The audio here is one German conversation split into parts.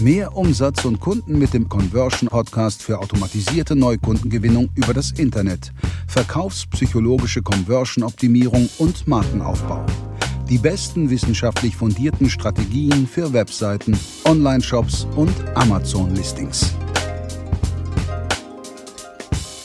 Mehr Umsatz und Kunden mit dem Conversion Podcast für automatisierte Neukundengewinnung über das Internet, verkaufspsychologische Conversion-Optimierung und Markenaufbau. Die besten wissenschaftlich fundierten Strategien für Webseiten, Online-Shops und Amazon-Listings.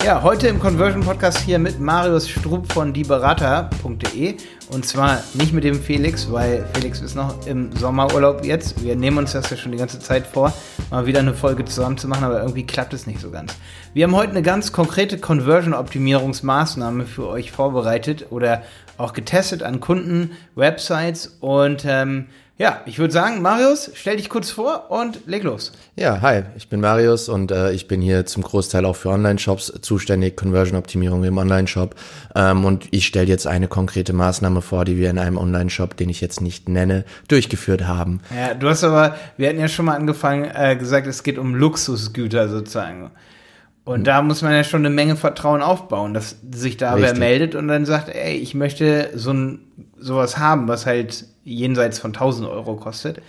Ja, heute im Conversion Podcast hier mit Marius Strupp von dieberater.de und zwar nicht mit dem Felix, weil Felix ist noch im Sommerurlaub jetzt. Wir nehmen uns das ja schon die ganze Zeit vor, mal wieder eine Folge zusammen zu machen, aber irgendwie klappt es nicht so ganz. Wir haben heute eine ganz konkrete Conversion Optimierungsmaßnahme für euch vorbereitet oder auch getestet an Kunden, Websites und ähm, ja, ich würde sagen, Marius, stell dich kurz vor und leg los. Ja, hi, ich bin Marius und äh, ich bin hier zum Großteil auch für Online-Shops zuständig, Conversion-Optimierung im Online-Shop. Ähm, und ich stelle jetzt eine konkrete Maßnahme vor, die wir in einem Online-Shop, den ich jetzt nicht nenne, durchgeführt haben. Ja, du hast aber, wir hatten ja schon mal angefangen, äh, gesagt, es geht um Luxusgüter sozusagen. Und hm. da muss man ja schon eine Menge Vertrauen aufbauen, dass sich da Richtig. wer meldet und dann sagt, ey, ich möchte so ein sowas haben, was halt jenseits von 1000 Euro kostet.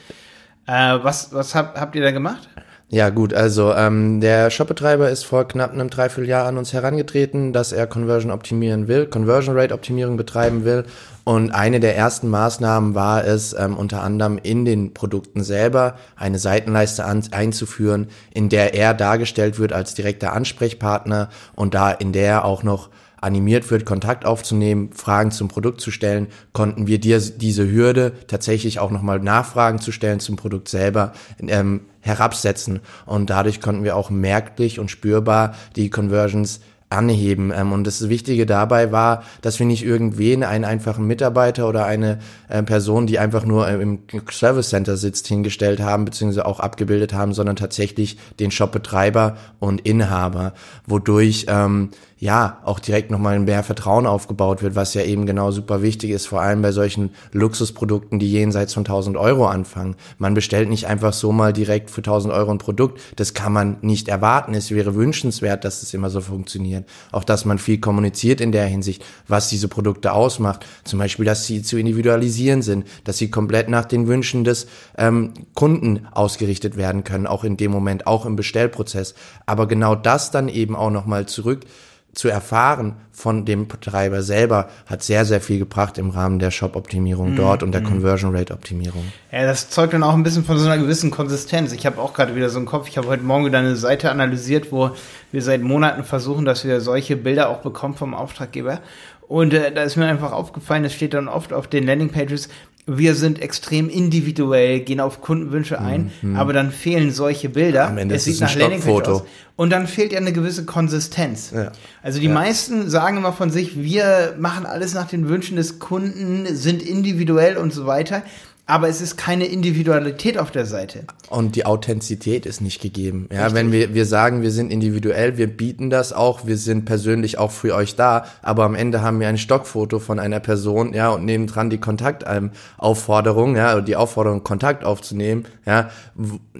Äh, was was hab, habt ihr da gemacht? Ja gut, also ähm, der Shopbetreiber ist vor knapp einem Dreivierteljahr an uns herangetreten, dass er Conversion optimieren will, Conversion Rate Optimierung betreiben will. Und eine der ersten Maßnahmen war es, ähm, unter anderem in den Produkten selber eine Seitenleiste an, einzuführen, in der er dargestellt wird als direkter Ansprechpartner und da in der auch noch animiert wird, Kontakt aufzunehmen, Fragen zum Produkt zu stellen, konnten wir dir diese Hürde tatsächlich auch nochmal Nachfragen zu stellen zum Produkt selber ähm, herabsetzen. Und dadurch konnten wir auch merklich und spürbar die Conversions anheben. Ähm, und das Wichtige dabei war, dass wir nicht irgendwen, einen einfachen Mitarbeiter oder eine äh, Person, die einfach nur äh, im Service Center sitzt, hingestellt haben, beziehungsweise auch abgebildet haben, sondern tatsächlich den Shopbetreiber und Inhaber, wodurch ähm, ja, auch direkt nochmal mehr Vertrauen aufgebaut wird, was ja eben genau super wichtig ist, vor allem bei solchen Luxusprodukten, die jenseits von 1000 Euro anfangen. Man bestellt nicht einfach so mal direkt für 1000 Euro ein Produkt. Das kann man nicht erwarten. Es wäre wünschenswert, dass es immer so funktioniert. Auch, dass man viel kommuniziert in der Hinsicht, was diese Produkte ausmacht. Zum Beispiel, dass sie zu individualisieren sind, dass sie komplett nach den Wünschen des ähm, Kunden ausgerichtet werden können, auch in dem Moment, auch im Bestellprozess. Aber genau das dann eben auch nochmal zurück zu erfahren von dem Betreiber selber hat sehr, sehr viel gebracht im Rahmen der Shop-Optimierung mm, dort und der mm. Conversion Rate-Optimierung. Ja, das zeugt dann auch ein bisschen von so einer gewissen Konsistenz. Ich habe auch gerade wieder so einen Kopf. Ich habe heute Morgen wieder eine Seite analysiert, wo wir seit Monaten versuchen, dass wir solche Bilder auch bekommen vom Auftraggeber. Und äh, da ist mir einfach aufgefallen, es steht dann oft auf den Landingpages, wir sind extrem individuell, gehen auf Kundenwünsche ein, mhm. aber dann fehlen solche Bilder. Am Ende es sieht nach Landingpage aus. Und dann fehlt ja eine gewisse Konsistenz. Ja. Also die ja. meisten sagen immer von sich, wir machen alles nach den Wünschen des Kunden, sind individuell und so weiter aber es ist keine Individualität auf der Seite. Und die Authentizität ist nicht gegeben. Ja, Richtig. wenn wir, wir sagen, wir sind individuell, wir bieten das auch, wir sind persönlich auch für euch da, aber am Ende haben wir ein Stockfoto von einer Person, ja, und nebendran die Kontaktaufforderung, ja, die Aufforderung, Kontakt aufzunehmen, ja,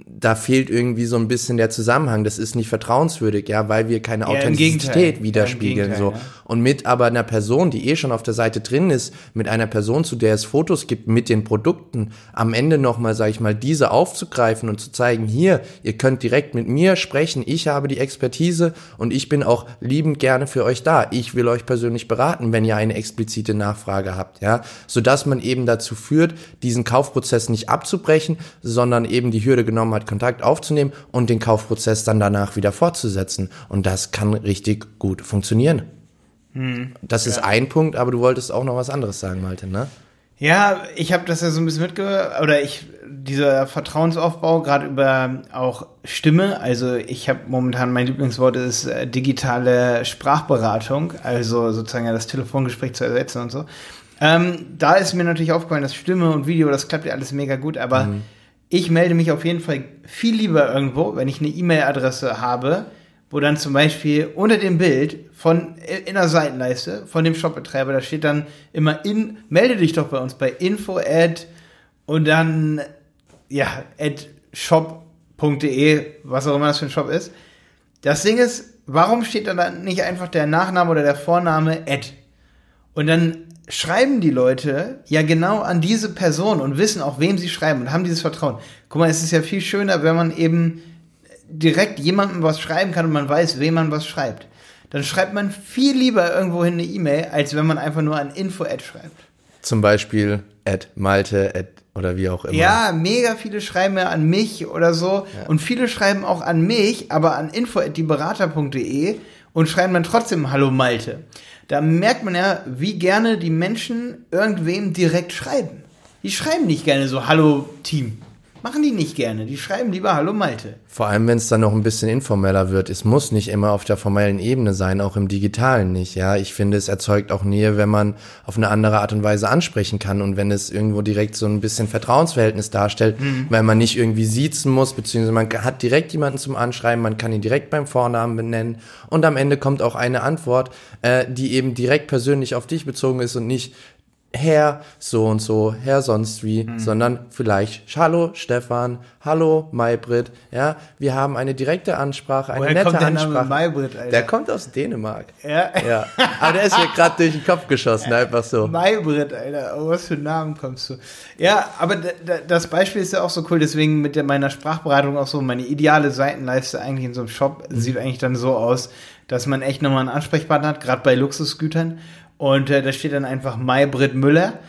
da fehlt irgendwie so ein bisschen der Zusammenhang. Das ist nicht vertrauenswürdig, ja, weil wir keine ja, Authentizität widerspiegeln, ja, so. Ja. Und mit aber einer Person, die eh schon auf der Seite drin ist, mit einer Person, zu der es Fotos gibt, mit den Produkten, Produkten am Ende nochmal, sage ich mal, diese aufzugreifen und zu zeigen, hier, ihr könnt direkt mit mir sprechen, ich habe die Expertise und ich bin auch liebend gerne für euch da. Ich will euch persönlich beraten, wenn ihr eine explizite Nachfrage habt, ja, sodass man eben dazu führt, diesen Kaufprozess nicht abzubrechen, sondern eben die Hürde genommen hat, Kontakt aufzunehmen und den Kaufprozess dann danach wieder fortzusetzen. Und das kann richtig gut funktionieren. Hm, das ist ein Punkt, aber du wolltest auch noch was anderes sagen, Malte, ne? Ja, ich habe das ja so ein bisschen mitgehört, oder ich, dieser Vertrauensaufbau, gerade über auch Stimme, also ich habe momentan, mein Lieblingswort ist äh, digitale Sprachberatung, also sozusagen ja das Telefongespräch zu ersetzen und so. Ähm, da ist mir natürlich aufgefallen, dass Stimme und Video, das klappt ja alles mega gut, aber mhm. ich melde mich auf jeden Fall viel lieber irgendwo, wenn ich eine E-Mail-Adresse habe, wo dann zum Beispiel unter dem Bild von in der Seitenleiste von dem Shopbetreiber, da steht dann immer in, melde dich doch bei uns bei info at und dann ja, at shop.de, was auch immer das für ein Shop ist. Das Ding ist, warum steht da dann nicht einfach der Nachname oder der Vorname at? Und dann schreiben die Leute ja genau an diese Person und wissen auch, wem sie schreiben und haben dieses Vertrauen. Guck mal, es ist ja viel schöner, wenn man eben direkt jemandem was schreiben kann und man weiß, wem man was schreibt. Dann schreibt man viel lieber irgendwohin eine E-Mail, als wenn man einfach nur an Info-Ad schreibt. Zum Beispiel at Malte at oder wie auch immer. Ja, mega viele schreiben ja an mich oder so. Ja. Und viele schreiben auch an mich, aber an info.dieberater.de und schreiben dann trotzdem Hallo Malte. Da merkt man ja, wie gerne die Menschen irgendwem direkt schreiben. Die schreiben nicht gerne so Hallo Team. Machen die nicht gerne. Die schreiben lieber Hallo Malte. Vor allem, wenn es dann noch ein bisschen informeller wird. Es muss nicht immer auf der formellen Ebene sein, auch im Digitalen nicht. Ja, ich finde, es erzeugt auch Nähe, wenn man auf eine andere Art und Weise ansprechen kann und wenn es irgendwo direkt so ein bisschen Vertrauensverhältnis darstellt, mhm. weil man nicht irgendwie siezen muss, beziehungsweise man hat direkt jemanden zum Anschreiben, man kann ihn direkt beim Vornamen benennen und am Ende kommt auch eine Antwort, äh, die eben direkt persönlich auf dich bezogen ist und nicht Herr so und so, Herr sonst wie, mhm. sondern vielleicht Hallo Stefan, Hallo Maybrit, ja, wir haben eine direkte Ansprache, eine Woher nette kommt der Ansprache. Name Maybrit, Alter? Der kommt aus Dänemark. Ja. ja. Aber der ist mir gerade durch den Kopf geschossen, einfach so. Maybrit, Alter, oh, was für Namen kommst du? Ja, aber das Beispiel ist ja auch so cool, deswegen mit der, meiner Sprachberatung auch so, meine ideale Seitenleiste eigentlich in so einem Shop mhm. sieht eigentlich dann so aus, dass man echt nochmal einen Ansprechpartner hat, gerade bei Luxusgütern und äh, da steht dann einfach Maybrit Müller.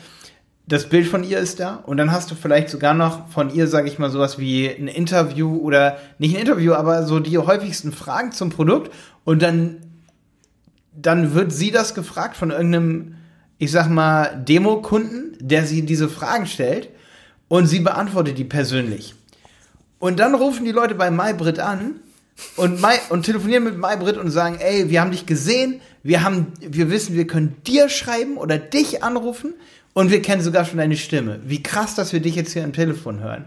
Das Bild von ihr ist da. Und dann hast du vielleicht sogar noch von ihr, sage ich mal, sowas wie ein Interview oder nicht ein Interview, aber so die häufigsten Fragen zum Produkt. Und dann, dann wird sie das gefragt von irgendeinem, ich sag mal, Demokunden, der sie diese Fragen stellt. Und sie beantwortet die persönlich. Und dann rufen die Leute bei Maybrit an und, Mai, und telefonieren mit Maybrit und sagen, ey, wir haben dich gesehen, wir haben, wir wissen, wir können dir schreiben oder dich anrufen und wir kennen sogar schon deine Stimme. Wie krass, dass wir dich jetzt hier am Telefon hören.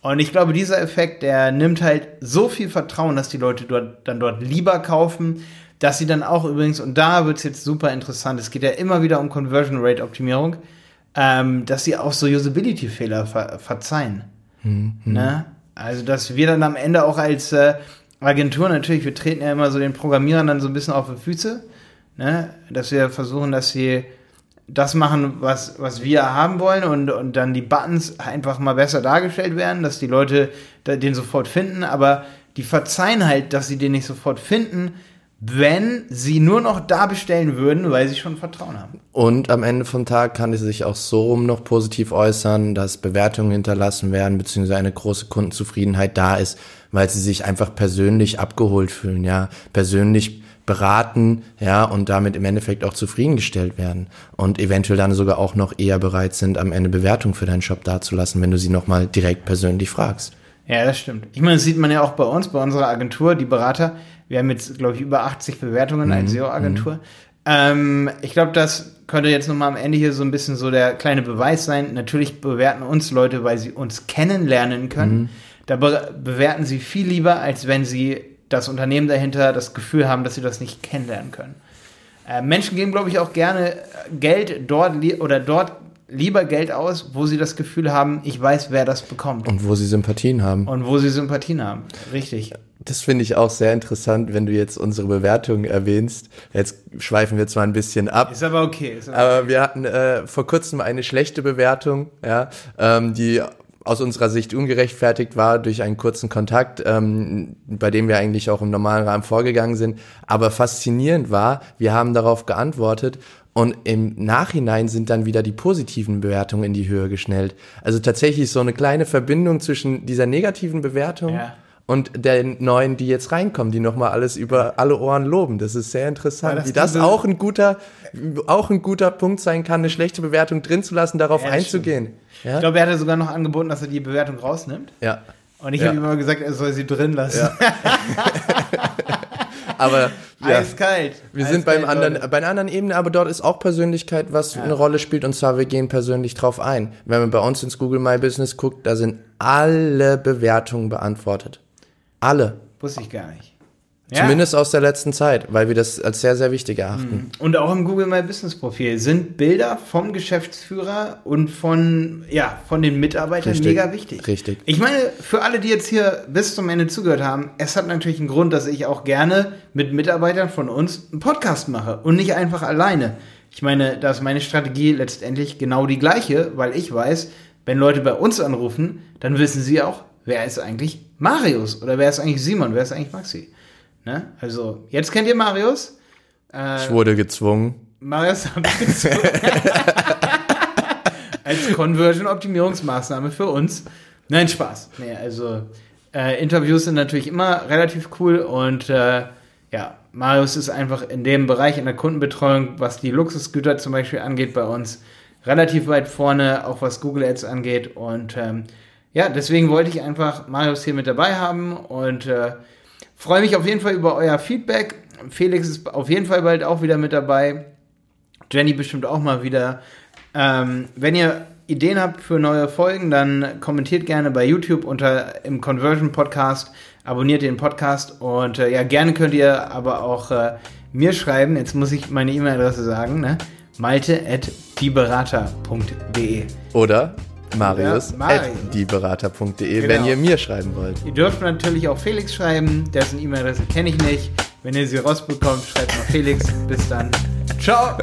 Und ich glaube, dieser Effekt, der nimmt halt so viel Vertrauen, dass die Leute dort, dann dort lieber kaufen, dass sie dann auch übrigens, und da wird es jetzt super interessant, es geht ja immer wieder um Conversion Rate Optimierung, ähm, dass sie auch so Usability-Fehler ver verzeihen. Mhm. Ne? Also, dass wir dann am Ende auch als äh, Agentur natürlich, wir treten ja immer so den Programmierern dann so ein bisschen auf die Füße, ne? dass wir versuchen, dass sie das machen, was, was wir haben wollen und, und dann die Buttons einfach mal besser dargestellt werden, dass die Leute den sofort finden, aber die verzeihen halt, dass sie den nicht sofort finden, wenn sie nur noch da bestellen würden, weil sie schon Vertrauen haben. Und am Ende vom Tag kann es sich auch so rum noch positiv äußern, dass Bewertungen hinterlassen werden, beziehungsweise eine große Kundenzufriedenheit da ist, weil sie sich einfach persönlich abgeholt fühlen, ja, persönlich beraten, ja, und damit im Endeffekt auch zufriedengestellt werden und eventuell dann sogar auch noch eher bereit sind, am Ende Bewertung für deinen Shop dazulassen, wenn du sie nochmal direkt persönlich fragst. Ja, das stimmt. Ich meine, das sieht man ja auch bei uns, bei unserer Agentur, die Berater. Wir haben jetzt, glaube ich, über 80 Bewertungen als mhm. SEO-Agentur. Mhm. Ähm, ich glaube, das könnte jetzt nochmal am Ende hier so ein bisschen so der kleine Beweis sein. Natürlich bewerten uns Leute, weil sie uns kennenlernen können. Mhm. Da be bewerten sie viel lieber, als wenn sie das Unternehmen dahinter das Gefühl haben, dass sie das nicht kennenlernen können. Äh, Menschen geben, glaube ich, auch gerne Geld dort oder dort lieber Geld aus, wo sie das Gefühl haben, ich weiß, wer das bekommt. Und wo sie Sympathien haben. Und wo sie Sympathien haben. Richtig. Das finde ich auch sehr interessant, wenn du jetzt unsere Bewertungen erwähnst. Jetzt schweifen wir zwar ein bisschen ab. Ist aber okay. Ist aber, aber wir hatten äh, vor kurzem eine schlechte Bewertung, ja, ähm, die aus unserer Sicht ungerechtfertigt war durch einen kurzen Kontakt, ähm, bei dem wir eigentlich auch im normalen Rahmen vorgegangen sind. Aber faszinierend war, wir haben darauf geantwortet und im Nachhinein sind dann wieder die positiven Bewertungen in die Höhe geschnellt. Also tatsächlich so eine kleine Verbindung zwischen dieser negativen Bewertung ja und der neuen, die jetzt reinkommen, die nochmal alles über alle Ohren loben. Das ist sehr interessant, das wie das auch ein guter, auch ein guter Punkt sein kann, eine schlechte Bewertung drin zu lassen, darauf ja, einzugehen. Ja? Ich glaube, er hatte sogar noch angeboten, dass er die Bewertung rausnimmt. Ja. Und ich ja. habe ihm immer gesagt, er soll sie drin lassen. Ja. aber ja, eiskalt. Wir eiskalt, sind beim anderen, bei einer anderen Ebene, aber dort ist auch Persönlichkeit, was ja. eine Rolle spielt. Und zwar, wir gehen persönlich drauf ein. Wenn man bei uns ins Google My Business guckt, da sind alle Bewertungen beantwortet. Alle. Wusste ich gar nicht. Ja. Zumindest aus der letzten Zeit, weil wir das als sehr, sehr wichtig erachten. Mhm. Und auch im Google My Business Profil sind Bilder vom Geschäftsführer und von, ja, von den Mitarbeitern richtig, mega wichtig. Richtig. Ich meine, für alle, die jetzt hier bis zum Ende zugehört haben, es hat natürlich einen Grund, dass ich auch gerne mit Mitarbeitern von uns einen Podcast mache und nicht einfach alleine. ich meine, da ist meine Strategie letztendlich genau die gleiche, weil ich weiß, wenn Leute bei uns anrufen, dann wissen sie auch, wer ist eigentlich Marius oder wer ist eigentlich Simon, wer ist eigentlich Maxi. Ne? Also, jetzt kennt ihr Marius. Äh, ich wurde gezwungen. Marius hat gezwungen. Als Conversion-Optimierungsmaßnahme für uns. Nein, Spaß. Nee, also äh, Interviews sind natürlich immer relativ cool und äh, ja, Marius ist einfach in dem Bereich in der Kundenbetreuung, was die Luxusgüter zum Beispiel angeht, bei uns relativ weit vorne, auch was Google Ads angeht. Und ähm, ja, deswegen wollte ich einfach Marius hier mit dabei haben und äh, freue mich auf jeden Fall über euer Feedback. Felix ist auf jeden Fall bald auch wieder mit dabei. Jenny bestimmt auch mal wieder. Ähm, wenn ihr Ideen habt für neue Folgen, dann kommentiert gerne bei YouTube unter im Conversion Podcast, abonniert den Podcast und äh, ja, gerne könnt ihr aber auch äh, mir schreiben. Jetzt muss ich meine E-Mail-Adresse sagen, ne? malte.dieberater.de Oder Marius, Marius. dieberater.de, genau. wenn ihr mir schreiben wollt. Ihr dürft natürlich auch Felix schreiben, dessen E-Mail-Adresse kenne ich nicht. Wenn ihr sie rausbekommt, schreibt mal Felix. Bis dann. Ciao.